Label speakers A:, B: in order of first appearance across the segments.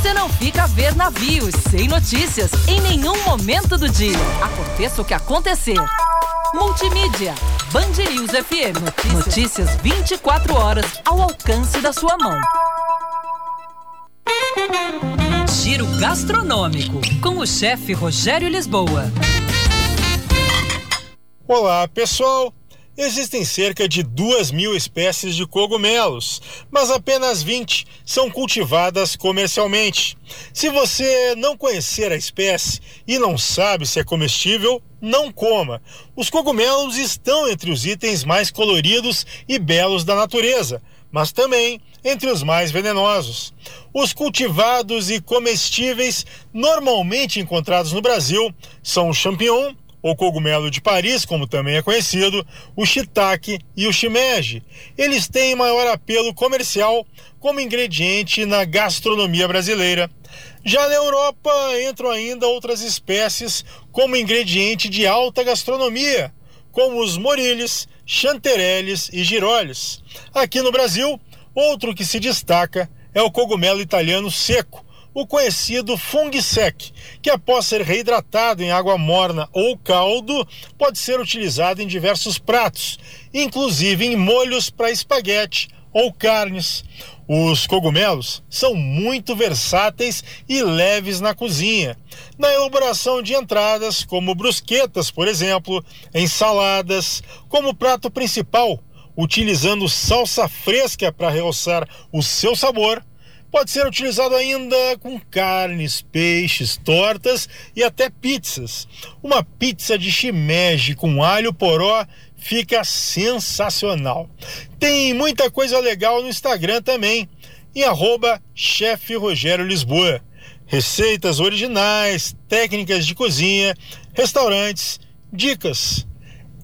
A: você não fica a ver navios sem notícias em nenhum momento do dia. Aconteça o que acontecer. Multimídia. Band News FM. Notícias. Notícias 24 horas ao alcance da sua mão. Giro gastronômico com o chefe Rogério Lisboa.
B: Olá, pessoal. Existem cerca de duas mil espécies de cogumelos, mas apenas 20 são cultivadas comercialmente. Se você não conhecer a espécie e não sabe se é comestível, não coma. Os cogumelos estão entre os itens mais coloridos e belos da natureza, mas também entre os mais venenosos. Os cultivados e comestíveis normalmente encontrados no Brasil são o champignon, ou cogumelo de Paris, como também é conhecido, o shiitake e o shimeji. Eles têm maior apelo comercial como ingrediente na gastronomia brasileira. Já na Europa entram ainda outras espécies como ingrediente de alta gastronomia, como os moriles, chantereles e giroles. Aqui no Brasil, outro que se destaca é o cogumelo italiano seco, o conhecido fungo sec, que após ser reidratado em água morna ou caldo, pode ser utilizado em diversos pratos, inclusive em molhos para espaguete ou carnes. Os cogumelos são muito versáteis e leves na cozinha. Na elaboração de entradas, como brusquetas, por exemplo, ensaladas, como prato principal, utilizando salsa fresca para realçar o seu sabor Pode ser utilizado ainda com carnes, peixes, tortas e até pizzas. Uma pizza de shimeji com alho poró fica sensacional. Tem muita coisa legal no Instagram também, em arroba chefe Rogério Lisboa. Receitas originais, técnicas de cozinha, restaurantes, dicas.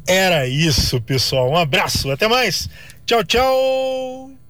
B: Era isso, pessoal. Um abraço, até mais. Tchau, tchau.